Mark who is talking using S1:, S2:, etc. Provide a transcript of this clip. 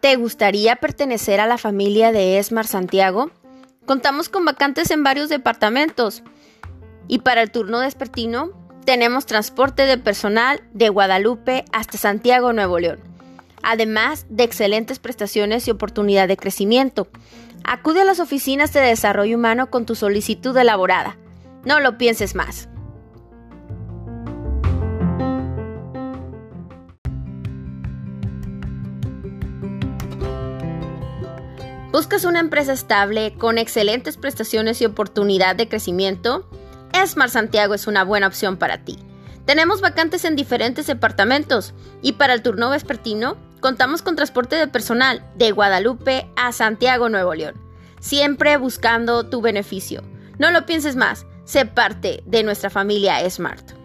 S1: ¿Te gustaría pertenecer a la familia de Esmar Santiago? Contamos con vacantes en varios departamentos. Y para el turno despertino, tenemos transporte de personal de Guadalupe hasta Santiago, Nuevo León. Además de excelentes prestaciones y oportunidad de crecimiento. Acude a las oficinas de desarrollo humano con tu solicitud elaborada. No lo pienses más. ¿Buscas una empresa estable con excelentes prestaciones y oportunidad de crecimiento? Esmar Santiago es una buena opción para ti. Tenemos vacantes en diferentes departamentos y para el turno vespertino contamos con transporte de personal de Guadalupe a Santiago, Nuevo León, siempre buscando tu beneficio. No lo pienses más, sé parte de nuestra familia Smart.